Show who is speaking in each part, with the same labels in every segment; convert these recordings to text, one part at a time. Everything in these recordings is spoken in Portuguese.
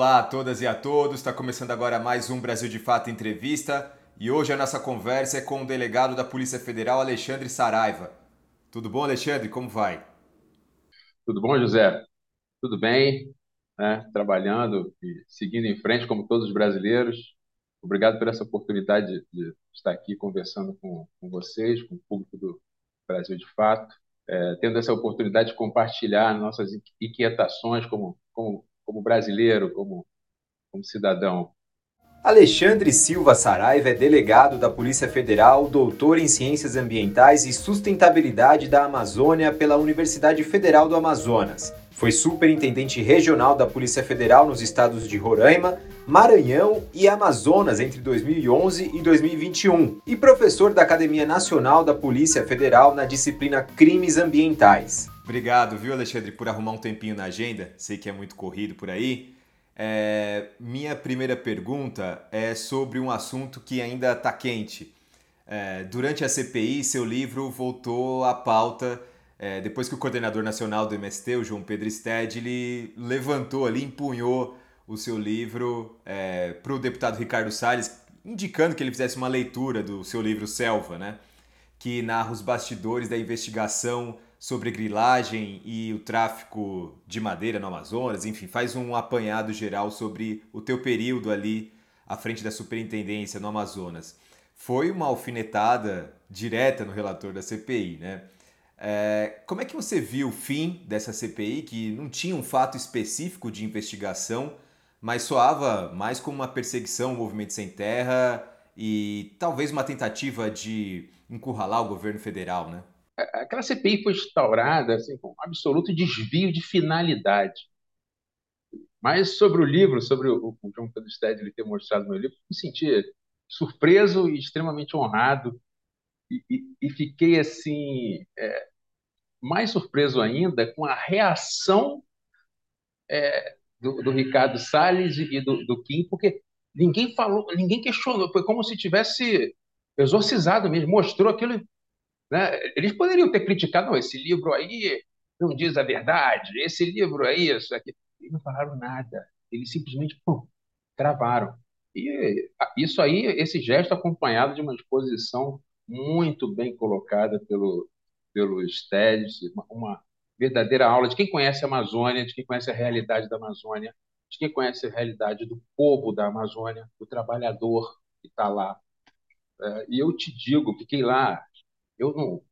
Speaker 1: Olá a todas e a todos, está começando agora mais um Brasil de Fato Entrevista e hoje a nossa conversa é com o delegado da Polícia Federal, Alexandre Saraiva. Tudo bom, Alexandre? Como vai?
Speaker 2: Tudo bom, José? Tudo bem, né? Trabalhando e seguindo em frente, como todos os brasileiros. Obrigado por essa oportunidade de, estar aqui conversando com, com, vocês, com o público do Brasil de Fato, é, tendo essa oportunidade de compartilhar nossas inquietações como, como como brasileiro, como, como cidadão.
Speaker 1: Alexandre Silva Saraiva é delegado da Polícia Federal, doutor em Ciências Ambientais e Sustentabilidade da Amazônia pela Universidade Federal do Amazonas. Foi superintendente regional da Polícia Federal nos estados de Roraima, Maranhão e Amazonas entre 2011 e 2021 e professor da Academia Nacional da Polícia Federal na disciplina Crimes Ambientais. Obrigado, viu, Alexandre, por arrumar um tempinho na agenda. Sei que é muito corrido por aí. É, minha primeira pergunta é sobre um assunto que ainda está quente. É, durante a CPI, seu livro voltou à pauta é, depois que o coordenador nacional do MST, o João Pedro Sted, ele levantou ali, empunhou o seu livro é, para o deputado Ricardo Salles, indicando que ele fizesse uma leitura do seu livro Selva, né? que narra os bastidores da investigação sobre grilagem e o tráfico de madeira no Amazonas, enfim, faz um apanhado geral sobre o teu período ali à frente da superintendência no Amazonas. Foi uma alfinetada direta no relator da CPI, né? É, como é que você viu o fim dessa CPI, que não tinha um fato específico de investigação, mas soava mais como uma perseguição ao movimento sem terra e talvez uma tentativa de encurralar o governo federal, né?
Speaker 2: Aquela CPI foi instaurada assim, com um absoluto desvio de finalidade. Mas sobre o livro, sobre o, o Pedro Stedley ter mostrado meu livro, me senti surpreso e extremamente honrado e, e, e fiquei assim é, mais surpreso ainda com a reação é, do, do, Ricardo Salles e do, do Kim, porque ninguém falou, ninguém questionou, foi como se tivesse exorcizado mesmo, mostrou aquilo né? Eles poderiam ter criticado, não, esse livro aí não diz a verdade, esse livro aí, isso aqui. Eles não falaram nada, eles simplesmente pum, travaram. E isso aí, esse gesto acompanhado de uma exposição muito bem colocada pelo, pelo Stedes, uma, uma verdadeira aula de quem conhece a Amazônia, de quem conhece a realidade da Amazônia, de quem conhece a realidade do povo da Amazônia, do trabalhador que está lá. É, e eu te digo, fiquei lá eu não,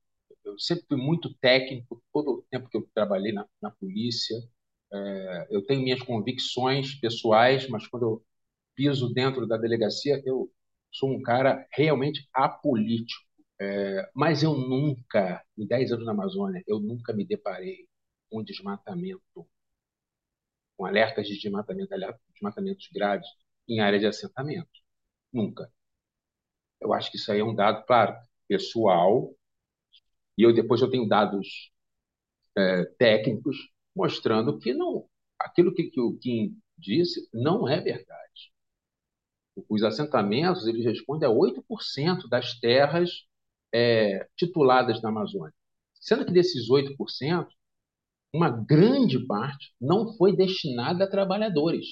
Speaker 2: eu sempre fui muito técnico, todo o tempo que eu trabalhei na, na polícia. É, eu tenho minhas convicções pessoais, mas quando eu piso dentro da delegacia, eu sou um cara realmente apolítico. É, mas eu nunca, em 10 anos na Amazônia, eu nunca me deparei com desmatamento, com alertas de desmatamento, desmatamentos graves em área de assentamento. Nunca. Eu acho que isso aí é um dado, claro, pessoal, e eu depois eu tenho dados é, técnicos mostrando que não, aquilo que, que o Kim disse não é verdade. Os assentamentos eles respondem a 8% das terras é, tituladas na Amazônia. Sendo que desses 8%, uma grande parte não foi destinada a trabalhadores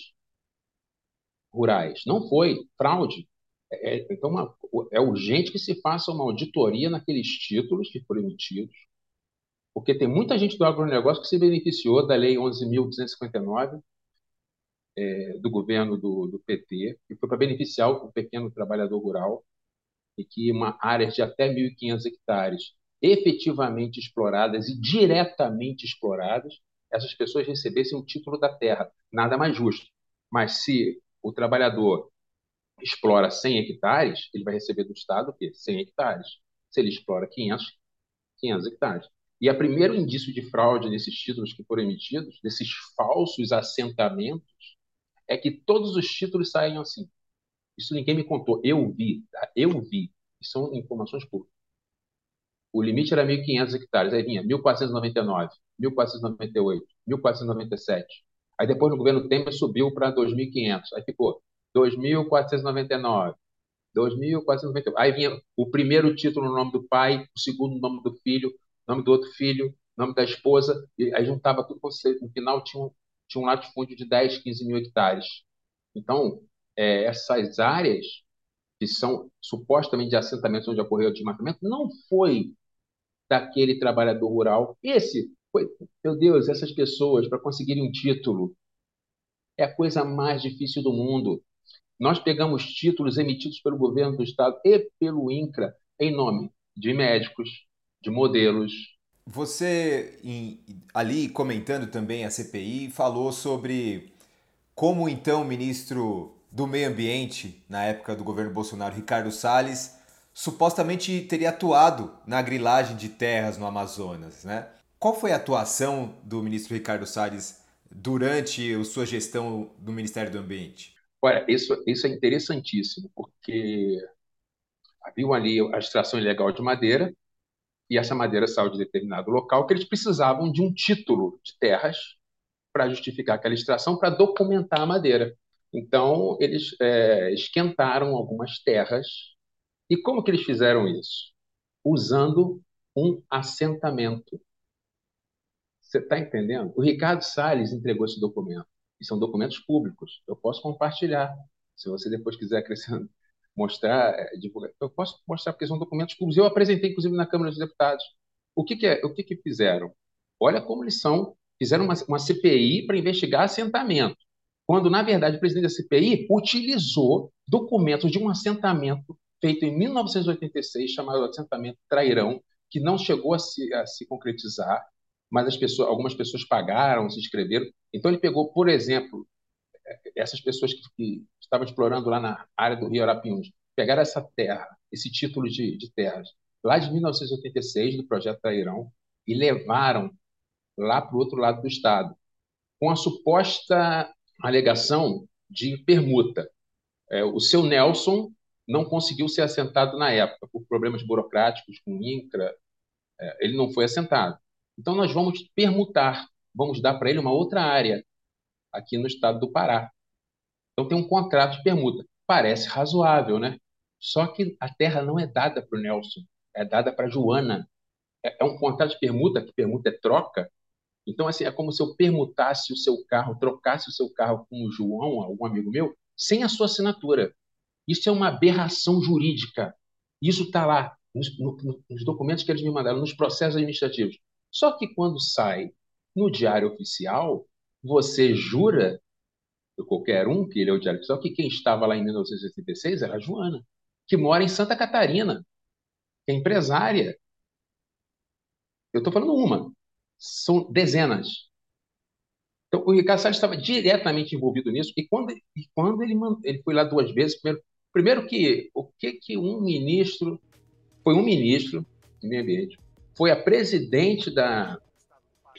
Speaker 2: rurais. Não foi. Fraude. É, então, uma, é urgente que se faça uma auditoria naqueles títulos que foram emitidos, porque tem muita gente do agronegócio que se beneficiou da Lei 11.259 é, do governo do, do PT, que foi para beneficiar o pequeno trabalhador rural, e que uma área de até 1.500 hectares efetivamente exploradas e diretamente exploradas, essas pessoas recebessem o título da terra. Nada mais justo. Mas se o trabalhador explora 100 hectares, ele vai receber do Estado o quê? 100 hectares. Se ele explora 500, 500 hectares. E o primeiro indício de fraude desses títulos que foram emitidos, desses falsos assentamentos, é que todos os títulos saem assim. Isso ninguém me contou. Eu vi, tá? eu vi. São informações públicas. O limite era 1.500 hectares. Aí vinha 1.499, 1.498, 1.497. Aí depois no governo Temer subiu para 2.500. Aí ficou 2.499, 2.499. Aí vinha o primeiro título no nome do pai, o segundo no nome do filho, nome do outro filho, nome da esposa, e aí juntava tudo, no final tinha um, tinha um latifúndio de 10, 15 mil hectares. Então, é, essas áreas que são supostamente de assentamentos onde ocorreu o desmatamento, não foi daquele trabalhador rural. Esse foi, meu Deus, essas pessoas, para conseguirem um título, é a coisa mais difícil do mundo. Nós pegamos títulos emitidos pelo governo do estado e pelo INCRA em nome de médicos, de modelos.
Speaker 1: Você, ali comentando também a CPI, falou sobre como então o ministro do Meio Ambiente, na época do governo Bolsonaro, Ricardo Salles, supostamente teria atuado na grilagem de terras no Amazonas, né? Qual foi a atuação do ministro Ricardo Salles durante a sua gestão do Ministério do Ambiente?
Speaker 2: Olha, isso, isso é interessantíssimo, porque havia ali a extração ilegal de madeira, e essa madeira saiu de determinado local que eles precisavam de um título de terras para justificar aquela extração, para documentar a madeira. Então, eles é, esquentaram algumas terras. E como que eles fizeram isso? Usando um assentamento. Você está entendendo? O Ricardo Salles entregou esse documento. E são documentos públicos. Eu posso compartilhar. Se você depois quiser acrescentar, mostrar, é, divulgar, eu posso mostrar porque são documentos públicos. Eu apresentei, inclusive, na Câmara dos Deputados. O que, que é? O que, que fizeram? Olha como eles são. Fizeram uma, uma CPI para investigar assentamento quando, na verdade, o presidente da CPI utilizou documentos de um assentamento feito em 1986, chamado assentamento Trairão, que não chegou a se, a se concretizar, mas as pessoas, algumas pessoas pagaram, se inscreveram. Então, ele pegou, por exemplo, essas pessoas que, que estavam explorando lá na área do Rio Arapiuns, pegaram essa terra, esse título de, de terras, lá de 1986, do projeto Trairão, e levaram lá para o outro lado do estado, com a suposta alegação de permuta. É, o seu Nelson não conseguiu ser assentado na época, por problemas burocráticos com o INCRA, é, ele não foi assentado. Então, nós vamos permutar, vamos dar para ele uma outra área aqui no estado do Pará. Então, tem um contrato de permuta. Parece razoável, né? Só que a terra não é dada para o Nelson, é dada para Joana. É, é um contrato de permuta, que permuta é troca, então, assim, é como se eu permutasse o seu carro, trocasse o seu carro com o João, algum amigo meu, sem a sua assinatura. Isso é uma aberração jurídica. Isso está lá nos, no, nos, documentos que eles me mandaram, nos processos administrativos. Só que quando sai no Diário Oficial, você jura, qualquer um que ele é o Diário Oficial, que quem estava lá em 1986 era a Joana, que mora em Santa Catarina, que é empresária. Eu estou falando uma são dezenas. Então, o Ricardo Salles estava diretamente envolvido nisso, e quando, e quando ele, ele foi lá duas vezes, primeiro, primeiro que o que, que um ministro, foi um ministro de meio ambiente, foi a presidente da,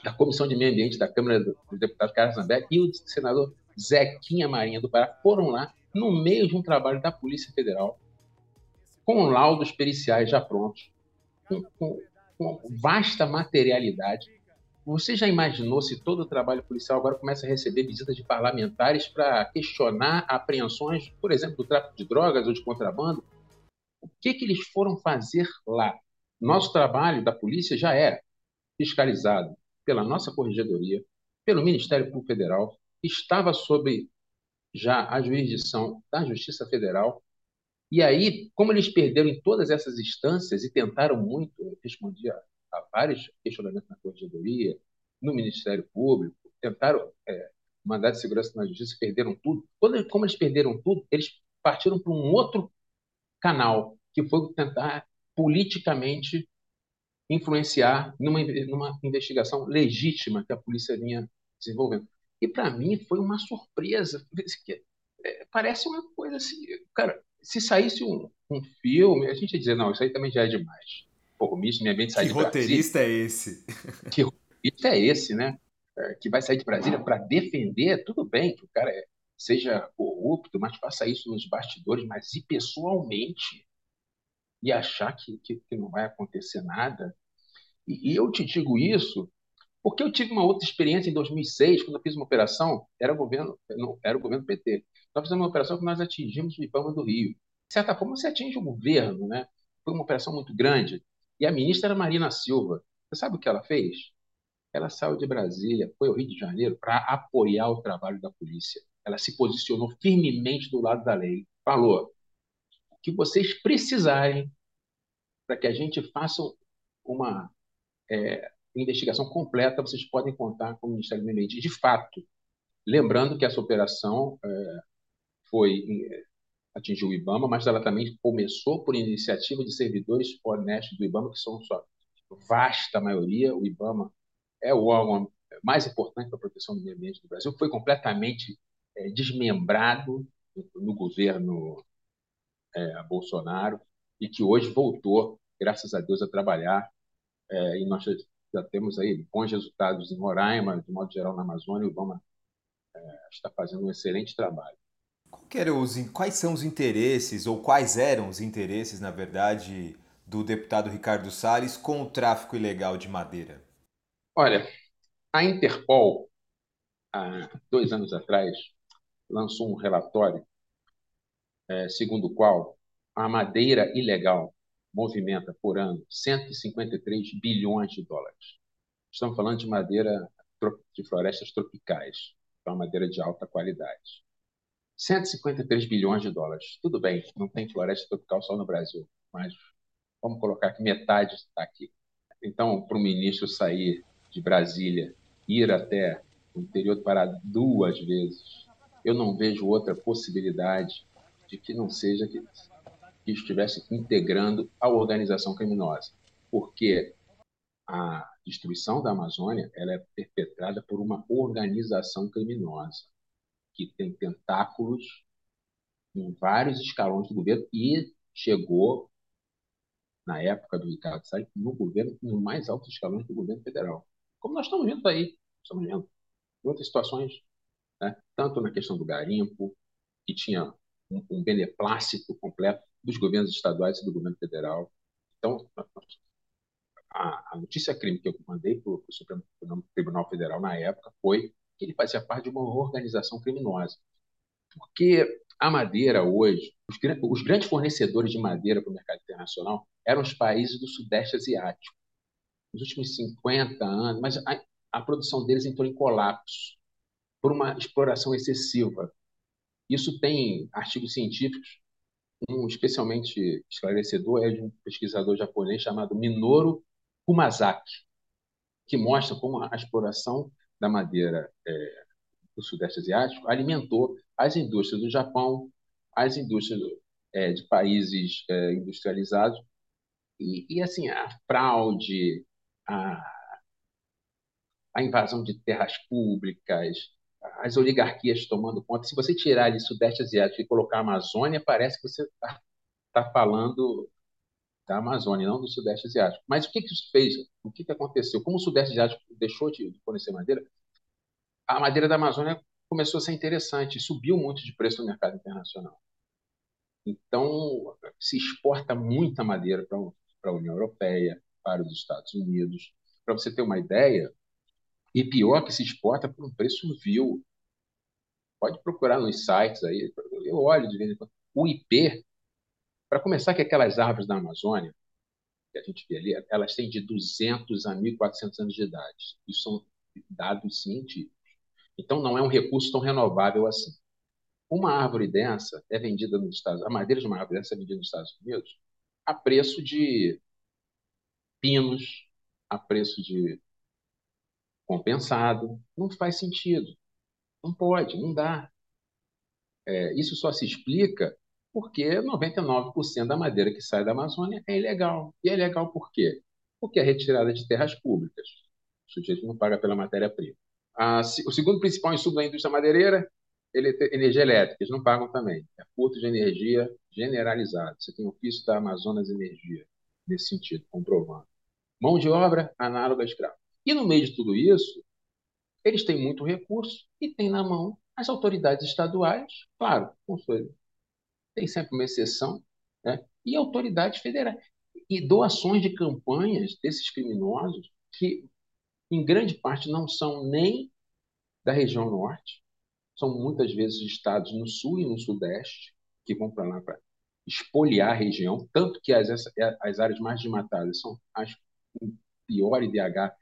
Speaker 2: da Comissão de Meio Ambiente da Câmara dos Deputados, Carlos Zambelli, e o senador Zequinha Marinha do Pará foram lá no meio de um trabalho da Polícia Federal, com laudos periciais já prontos, com, com, com vasta materialidade, você já imaginou se todo o trabalho policial agora começa a receber visitas de parlamentares para questionar apreensões, por exemplo, do tráfico de drogas ou de contrabando? O que, que eles foram fazer lá? Nosso trabalho da polícia já era fiscalizado pela nossa corregedoria, pelo Ministério Público Federal, estava sob já a jurisdição da Justiça Federal. E aí, como eles perderam em todas essas instâncias e tentaram muito, eu respondi a a vários questionamentos na Corregedoria, no Ministério Público, tentaram é, mandar de segurança na Justiça, perderam tudo. Quando, como eles perderam tudo, eles partiram para um outro canal, que foi tentar politicamente influenciar numa, numa investigação legítima que a polícia vinha desenvolvendo. E para mim foi uma surpresa. É, parece uma coisa assim, cara, se saísse um, um filme, a gente ia dizer, não, isso aí também já é demais pô, o do Meio Ambiente sai
Speaker 1: que
Speaker 2: de
Speaker 1: roteirista é esse?
Speaker 2: Que roteirista é esse, né? É, que vai sair de Brasília para defender, tudo bem que o cara é, seja corrupto, mas faça isso nos bastidores, mas e pessoalmente? E achar que, que, que não vai acontecer nada? E, e eu te digo isso porque eu tive uma outra experiência em 2006, quando eu fiz uma operação, era governo, não, era o governo PT. Nós fizemos uma operação que nós atingimos o Ibama do Rio. De certa forma, você atinge o governo, né? Foi uma operação muito grande. E a ministra era Marina Silva. Você sabe o que ela fez? Ela saiu de Brasília, foi ao Rio de Janeiro para apoiar o trabalho da polícia. ela se posicionou firmemente do lado da lei. Falou que vocês precisarem para que a gente faça uma é, investigação completa, vocês podem contar com o Ministério do Meio Ambiente. De fato, lembrando que essa operação é, foi é, atingiu o IBAMA, mas ela também começou por iniciativa de servidores honestos do IBAMA, que são sua vasta maioria. O IBAMA é o órgão mais importante para a proteção do meio ambiente do Brasil. Foi completamente é, desmembrado no governo é, Bolsonaro e que hoje voltou, graças a Deus, a trabalhar. É, e nós já temos aí bons resultados em Roraima, de modo geral na Amazônia. O IBAMA é, está fazendo um excelente trabalho.
Speaker 1: Os, quais são os interesses, ou quais eram os interesses, na verdade, do deputado Ricardo Salles com o tráfico ilegal de madeira?
Speaker 2: Olha, a Interpol, há dois anos atrás, lançou um relatório é, segundo o qual a madeira ilegal movimenta por ano 153 bilhões de dólares. Estamos falando de madeira de florestas tropicais, então madeira de alta qualidade. 153 bilhões de dólares. Tudo bem, não tem floresta tropical só no Brasil, mas vamos colocar que metade está aqui. Então, para o ministro sair de Brasília, ir até o interior do Pará duas vezes, eu não vejo outra possibilidade de que não seja que, que estivesse integrando a organização criminosa, porque a destruição da Amazônia ela é perpetrada por uma organização criminosa que tem tentáculos em vários escalões do governo e chegou, na época do Ricardo Salles, no governo, no mais altos escalões do governo federal. Como nós estamos vendo aí, estamos vendo em outras situações, né? tanto na questão do garimpo, que tinha um, um beneplácito completo dos governos estaduais e do governo federal. Então, a, a notícia crime que eu mandei para o Supremo Tribunal Federal na época foi que ele fazia parte de uma organização criminosa. Porque a madeira hoje, os, os grandes fornecedores de madeira para o mercado internacional eram os países do Sudeste Asiático. Nos últimos 50 anos, mas a, a produção deles entrou em colapso por uma exploração excessiva. Isso tem artigos científicos, um especialmente esclarecedor é de um pesquisador japonês chamado Minoru Kumazaki, que mostra como a exploração da madeira é, do Sudeste Asiático alimentou as indústrias do Japão, as indústrias é, de países é, industrializados. E, e, assim a fraude, a, a invasão de terras públicas, as oligarquias tomando conta. Se você tirar ali Sudeste Asiático e colocar a Amazônia, parece que você está tá falando da Amazônia, não do Sudeste Asiático. Mas o que, que isso fez? O que, que aconteceu? Como o Sudeste Asiático deixou de fornecer madeira, a madeira da Amazônia começou a ser interessante, subiu muito de preço no mercado internacional. Então, se exporta muita madeira para a União Europeia, para os Estados Unidos. Para você ter uma ideia, e pior que se exporta por um preço vil. Pode procurar nos sites aí, eu olho de vez em quando. O IP, para começar, que aquelas árvores da Amazônia, que a gente vê ali, elas têm de 200 a 1.400 anos de idade. Isso são dados científicos. Então, não é um recurso tão renovável assim. Uma árvore dessa é vendida nos Estados a madeira de uma árvore dessa é vendida nos Estados Unidos a preço de pinos, a preço de compensado. Não faz sentido. Não pode, não dá. É, isso só se explica porque 99% da madeira que sai da Amazônia é ilegal. E é ilegal por quê? Porque é retirada de terras públicas. O sujeito não paga pela matéria-prima. O segundo principal insumo da indústria madeireira, ele energia elétrica. Eles não pagam também. É furto de energia generalizado. Você tem o ofício da Amazonas Energia, nesse sentido, comprovando. Mão de obra análoga a escravo. E no meio de tudo isso, eles têm muito recurso e têm na mão as autoridades estaduais, claro, tem sempre uma exceção, né? e autoridades federais. E doações de campanhas desses criminosos que, em grande parte, não são nem da região norte, são muitas vezes estados no sul e no sudeste que vão para lá para espoliar a região, tanto que as, as áreas mais desmatadas são as com pior IDH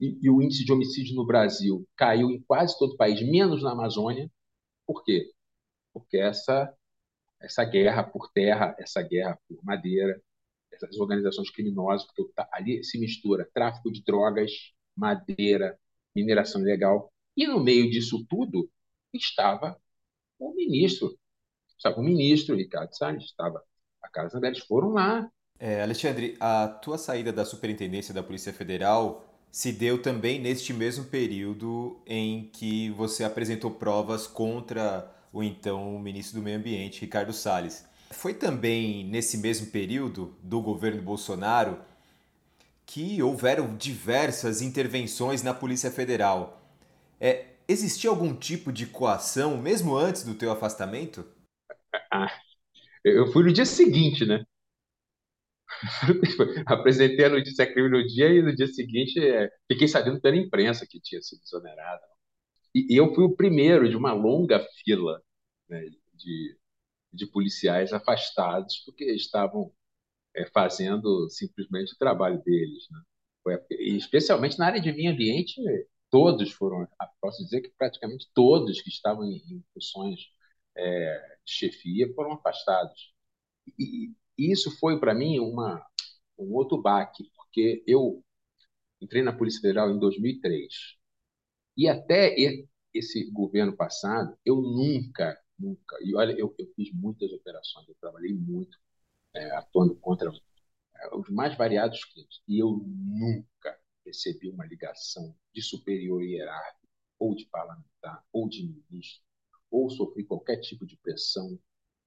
Speaker 2: e, e, o índice de homicídio no Brasil caiu em quase todo o país, menos na Amazônia. Por quê? Porque essa, essa guerra por terra, essa guerra por madeira, essas organizações criminosas, porque ali se mistura tráfico de drogas, madeira, mineração ilegal. E no meio disso tudo estava o ministro. Estava o ministro, Ricardo Salles, estava a Casa deles. Foram lá.
Speaker 1: É, Alexandre, a tua saída da Superintendência da Polícia Federal se deu também neste mesmo período em que você apresentou provas contra o então ministro do Meio Ambiente, Ricardo Salles. Foi também nesse mesmo período do governo Bolsonaro que houveram diversas intervenções na Polícia Federal. É, existia algum tipo de coação mesmo antes do teu afastamento?
Speaker 2: Ah, eu fui no dia seguinte, né? Apresentei a notícia crime no dia e no dia seguinte é, fiquei sabendo pela imprensa que tinha sido exonerado. E, e eu fui o primeiro de uma longa fila né, de, de policiais afastados porque estavam é, fazendo simplesmente o trabalho deles. Né? Foi, especialmente na área de meio ambiente, todos foram, posso dizer que praticamente todos que estavam em, em funções é, de chefia foram afastados. E, e isso foi para mim uma, um outro baque, porque eu entrei na Polícia Federal em 2003 e até esse governo passado eu nunca, nunca, e olha, eu, eu fiz muitas operações, eu trabalhei muito é, atuando contra é, os mais variados crimes. E eu nunca recebi uma ligação de superior hierárquico ou de parlamentar ou de ministro ou sofri qualquer tipo de pressão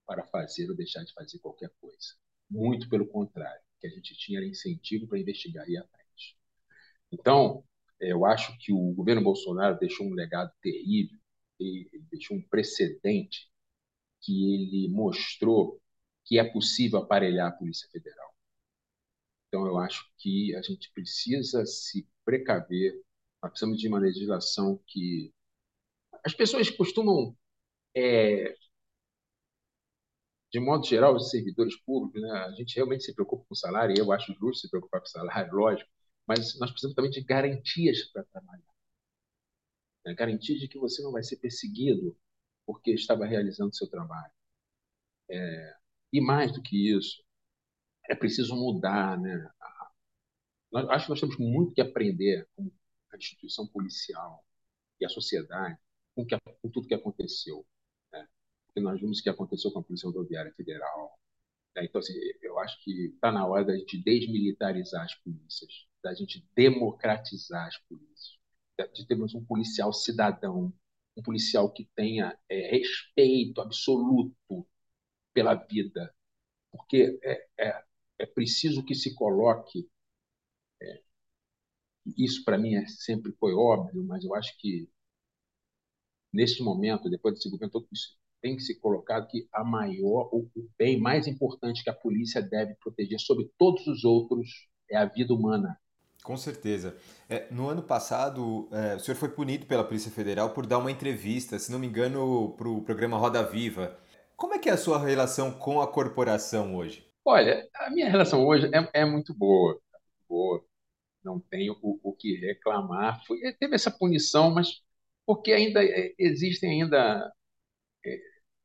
Speaker 2: para fazer ou deixar de fazer qualquer coisa. Muito pelo contrário, que a gente tinha incentivo para investigar e ir à frente. Então, é, eu acho que o governo Bolsonaro deixou um legado terrível, ele deixou um precedente que ele mostrou que é possível aparelhar a Polícia Federal. Então, eu acho que a gente precisa se precaver, nós precisamos de uma legislação que. As pessoas costumam é, de modo geral, os servidores públicos, né, a gente realmente se preocupa com o salário, e eu acho justo se preocupar com o salário, lógico, mas nós precisamos também de garantias para trabalhar. Né? Garantia de que você não vai ser perseguido porque estava realizando seu trabalho. É, e mais do que isso, é preciso mudar. Né? Nós, acho que nós temos muito que aprender com a instituição policial e a sociedade com, que, com tudo que aconteceu nós vimos que aconteceu com a Polícia Rodoviária Federal. Né? Então, assim, eu acho que está na hora da gente desmilitarizar as polícias, da gente democratizar as polícias, de termos um policial cidadão, um policial que tenha é, respeito absoluto pela vida, porque é, é, é preciso que se coloque. É, isso para mim é, sempre foi óbvio, mas eu acho que neste momento, depois desse governo todo, isso tem que ser colocado que a maior, o bem mais importante que a polícia deve proteger sobre todos os outros é a vida humana.
Speaker 1: Com certeza. É, no ano passado, é, o senhor foi punido pela Polícia Federal por dar uma entrevista, se não me engano, para o programa Roda Viva. Como é que é a sua relação com a corporação hoje?
Speaker 2: Olha, a minha relação hoje é, é muito boa. boa. Não tenho o, o que reclamar. Foi, teve essa punição, mas porque ainda é, existem ainda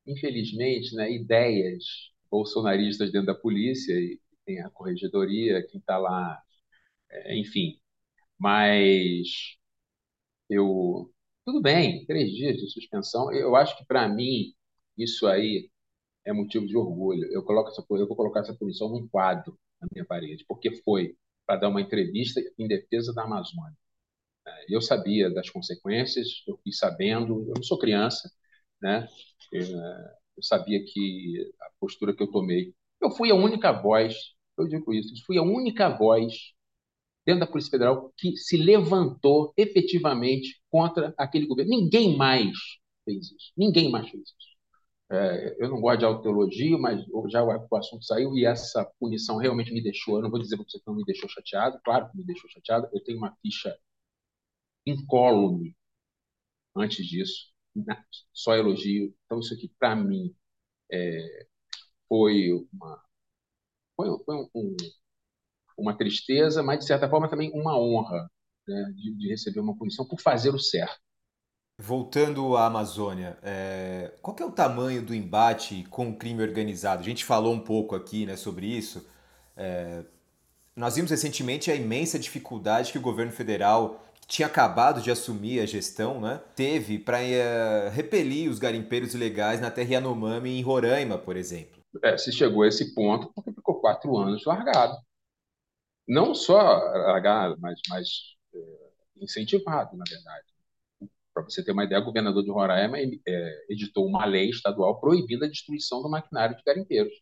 Speaker 2: infelizmente, né, ideias bolsonaristas dentro da polícia, e tem a corregedoria, quem está lá, é, enfim. Mas eu. Tudo bem, três dias de suspensão. Eu acho que, para mim, isso aí é motivo de orgulho. Eu, coloco essa, eu vou colocar essa punição num quadro na minha parede, porque foi para dar uma entrevista em defesa da Amazônia. É, eu sabia das consequências, eu fiz sabendo, eu não sou criança, né? Eu sabia que a postura que eu tomei. Eu fui a única voz, eu digo isso, fui a única voz dentro da Polícia Federal que se levantou efetivamente contra aquele governo. Ninguém mais fez isso. Ninguém mais fez isso. É, eu não gosto de autoteologia, mas já o, o assunto saiu e essa punição realmente me deixou. Eu não vou dizer para você que não me deixou chateado, claro que me deixou chateado. Eu tenho uma ficha incólume antes disso só elogio. Então, isso aqui, para mim, é, foi uma, foi, foi um, uma tristeza, mas, de certa forma, também uma honra né, de, de, receber uma punição por fazer o certo.
Speaker 1: Voltando à Amazônia, é... qual é o tamanho do embate com o crime organizado? A gente falou um pouco aqui né, sobre isso. É... Nós vimos recentemente a imensa dificuldade que o governo federal, tinha acabado de assumir a gestão, né, teve para é, repelir os garimpeiros ilegais na terra Yanomami, em Roraima, por exemplo.
Speaker 2: É, se chegou a esse ponto porque ficou quatro anos largado. Não só largado, mas, mas é, incentivado, na verdade. Para você ter uma ideia, o governador de Roraima é, editou uma lei estadual proibindo a destruição do maquinário de garimpeiros.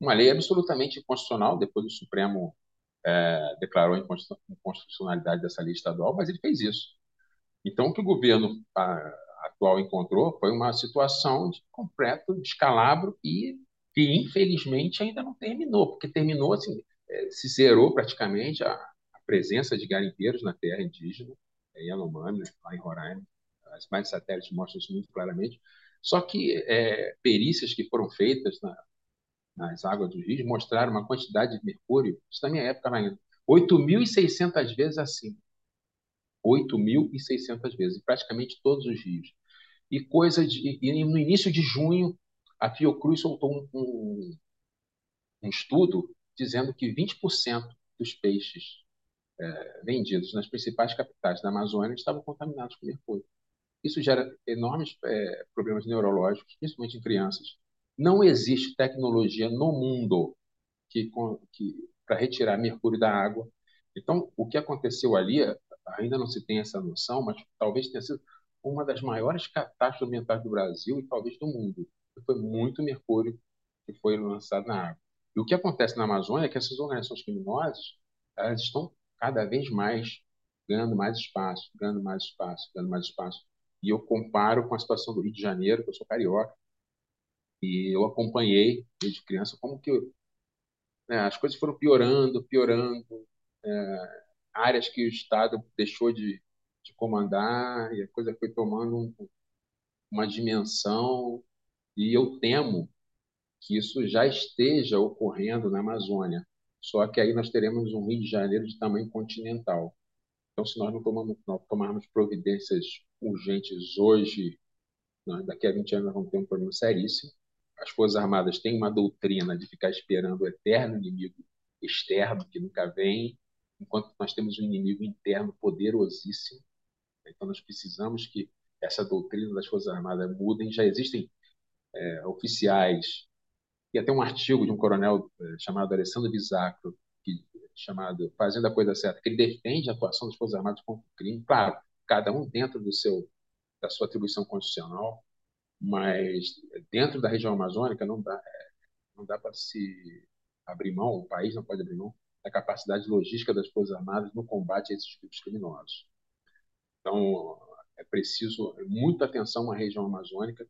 Speaker 2: Uma lei absolutamente inconstitucional, depois o Supremo é, declarou a inconstitucionalidade dessa lei estadual, mas ele fez isso. Então, o que o governo atual encontrou foi uma situação de completo descalabro e que, infelizmente, ainda não terminou, porque terminou assim, é, se zerou praticamente a, a, presença de garimpeiros na terra indígena, em Yanomami, lá em Roraima. As imagens satélites mostram isso muito claramente. Só que é, perícias que foram feitas na, nas águas dos rios mostraram uma quantidade de mercúrio, isso na minha época ainda, 8.600 vezes acima. 8.600 vezes, praticamente todos os rios. E coisa de, e no início de junho, a Fiocruz soltou um, um, um estudo dizendo que 20% dos peixes é, vendidos nas principais capitais da Amazônia estavam contaminados com mercúrio. Isso gera enormes é, problemas neurológicos, principalmente em crianças. Não existe tecnologia no mundo que, que para retirar mercúrio da água. Então, o que aconteceu ali, ainda não se tem essa noção, mas talvez tenha sido uma das maiores catástrofes ambientais do Brasil e talvez do mundo. Foi muito mercúrio que foi lançado na água. E o que acontece na Amazônia é que essas organizações criminosas elas estão cada vez mais ganhando mais espaço, ganhando mais espaço, ganhando mais espaço. E eu comparo com a situação do Rio de Janeiro, que eu sou carioca, e eu acompanhei desde criança como que né, as coisas foram piorando, piorando, é, áreas que o Estado deixou de, de, comandar e a coisa foi tomando um, uma dimensão e eu temo que isso já esteja ocorrendo na Amazônia. Só que aí nós teremos um Rio de Janeiro de tamanho continental. Então, se nós não, tomamos, não tomarmos providências urgentes hoje, daqui a 20 anos nós vamos ter um problema seríssimo. As Forças Armadas têm uma doutrina de ficar esperando o eterno inimigo externo que nunca vem, enquanto nós temos um inimigo interno poderosíssimo. Então, nós precisamos que essa doutrina das Forças Armadas mudem. Já existem é, oficiais e até um artigo de um coronel eh, chamado Alessandro Bisacro, que, chamado Fazendo a Coisa Certa, que ele defende a atuação das Forças Armadas contra o crime, claro, cada um dentro do seu, da sua atribuição constitucional, mas dentro da região amazônica não dá, eh, não dá para se abrir mão, o país não pode abrir mão da capacidade logística das Forças Armadas no combate a esses grupos criminosos. Então, é preciso muita atenção à região amazônica,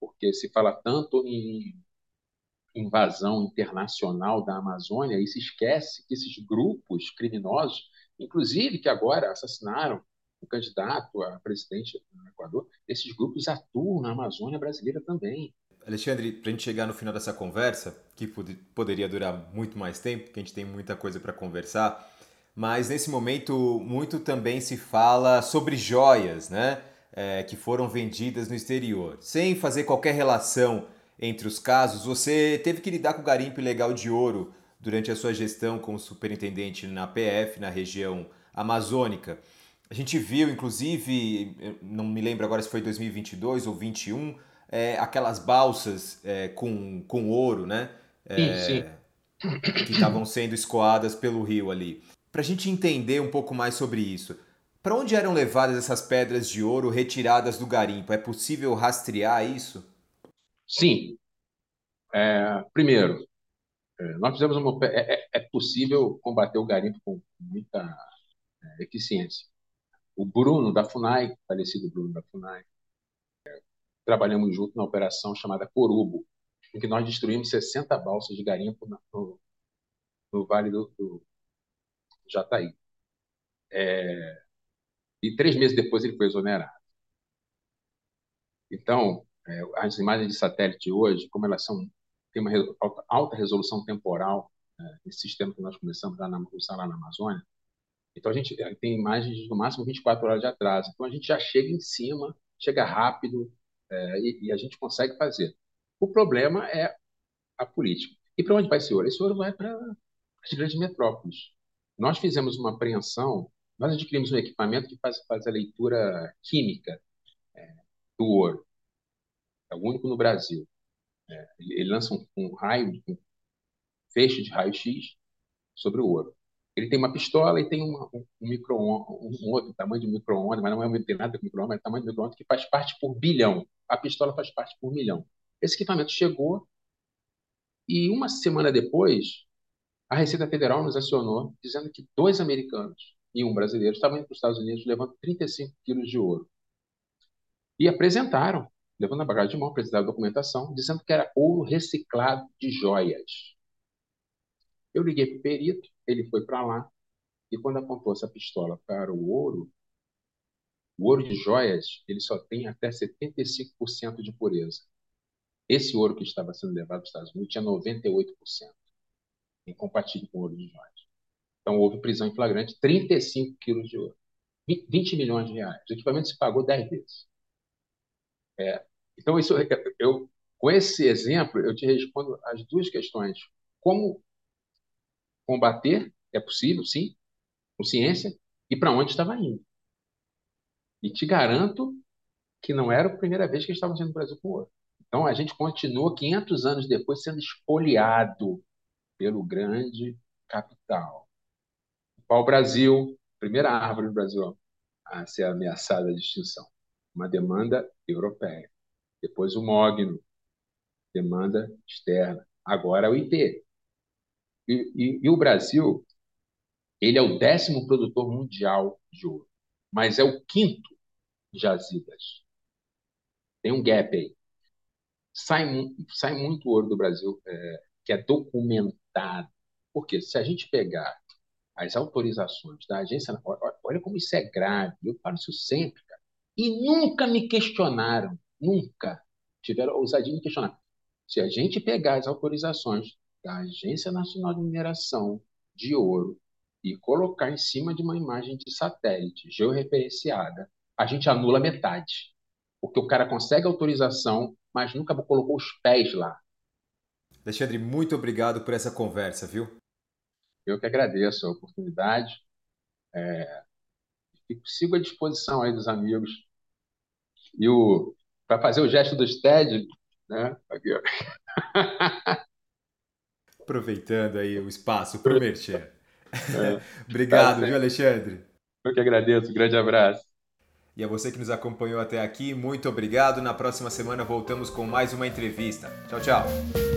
Speaker 2: porque se fala tanto em invasão internacional da Amazônia e se esquece que esses grupos criminosos, inclusive que agora assassinaram o candidato a presidente do Equador, esses grupos atuam na Amazônia brasileira também.
Speaker 1: Alexandre, para a gente chegar no final dessa conversa, que poderia durar muito mais tempo, porque a gente tem muita coisa para conversar, mas nesse momento muito também se fala sobre joias, né? É, que foram vendidas no exterior, sem fazer qualquer relação entre os casos. Você teve que lidar com o garimpo ilegal de ouro durante a sua gestão como superintendente na PF, na região amazônica. A gente viu, inclusive, não me lembro agora se foi 2022 ou 2021, é, aquelas balsas é, com, com ouro, né?
Speaker 2: É, sim, sim.
Speaker 1: Que estavam sendo escoadas pelo rio ali. Para a gente entender um pouco mais sobre isso, para onde eram levadas essas pedras de ouro retiradas do garimpo? É possível rastrear isso?
Speaker 2: Sim. É, primeiro, é, nós fizemos uma. É, é, possível combater o garimpo com muita eficiência. O Bruno da FUNAI, falecido Bruno da FUNAI, trabalhamos junto na operação chamada Corubo, em que nós destruímos 60 balsas de garimpo no, no Vale do, do Jataí. É, e três meses depois ele foi exonerado. Então, é, as imagens de satélite hoje, como elas são tem uma alta resolução temporal, é, esse sistema que nós começamos na, usar lá na Amazônia, então a gente é, tem imagens no máximo 24 horas de atraso. Então a gente já chega em cima, chega rápido é, e, e, a gente consegue fazer. O problema é a política. E para onde vai esse ouro? Esse ouro vai para as grandes metrópoles. Nós fizemos uma apreensão, nós adquirimos um equipamento que faz, faz a leitura química é, do ouro. É o único no Brasil. É, ele, ele, lança um, um raio, um feixe de raio-x sobre o ouro. Ele tem uma pistola e tem um, um, micro um, outro tamanho de micro-ondas, mas não é tem nada com micro-ondas, é tamanho de micro-ondas que faz parte por bilhão. A pistola faz parte por milhão. Esse equipamento chegou e uma semana depois, a Receita Federal nos acionou dizendo que dois americanos e um brasileiro estavam indo para os Estados Unidos levando 35 quilos de ouro. E apresentaram, levando a bagagem de mão, apresentaram a documentação, dizendo que era ouro reciclado de joias. Eu liguei para o perito, ele foi para lá, e quando apontou essa pistola para o ouro, o ouro de joias ele só tem até 75% de pureza. Esse ouro que estava sendo levado para os Estados Unidos tinha 98%, incompatível com o ouro de joias. Então houve prisão em flagrante, 35 quilos de ouro, 20 milhões de reais. O equipamento se pagou 10 vezes. É, então, isso, eu, com esse exemplo, eu te respondo as duas questões. Como combater, é possível, sim, com ciência, e para onde estava indo. E te garanto que não era a primeira vez que eles estavam sendo Brasil com ouro. Então, a gente continua 500 anos depois sendo espoliado pelo grande capital. O pau-brasil, primeira árvore do Brasil a ser ameaçada de extinção. Uma demanda europeia. Depois o mogno, demanda externa. Agora o IP, e, e, e o Brasil, ele é o décimo produtor mundial de ouro, mas é o quinto jazidas. Tem um gap aí. Sai, sai muito ouro do Brasil é, que é documentado. Porque se a gente pegar as autorizações da agência, olha como isso é grave. Eu falo isso sempre, cara. E nunca me questionaram, nunca tiveram ousadia de me questionar. Se a gente pegar as autorizações da Agência Nacional de Mineração de Ouro e colocar em cima de uma imagem de satélite georreferenciada, a gente anula metade. Porque o cara consegue autorização, mas nunca colocou os pés lá.
Speaker 1: Alexandre, muito obrigado por essa conversa, viu?
Speaker 2: Eu que agradeço a oportunidade. É, sigo à disposição aí dos amigos. E o para fazer o gesto do STED, né? Aqui, ó.
Speaker 1: Aproveitando aí o espaço para o Merchan. É. Obrigado, tá viu, Alexandre?
Speaker 2: Eu que agradeço. Um grande abraço.
Speaker 1: E a você que nos acompanhou até aqui, muito obrigado. Na próxima semana voltamos com mais uma entrevista. Tchau, tchau.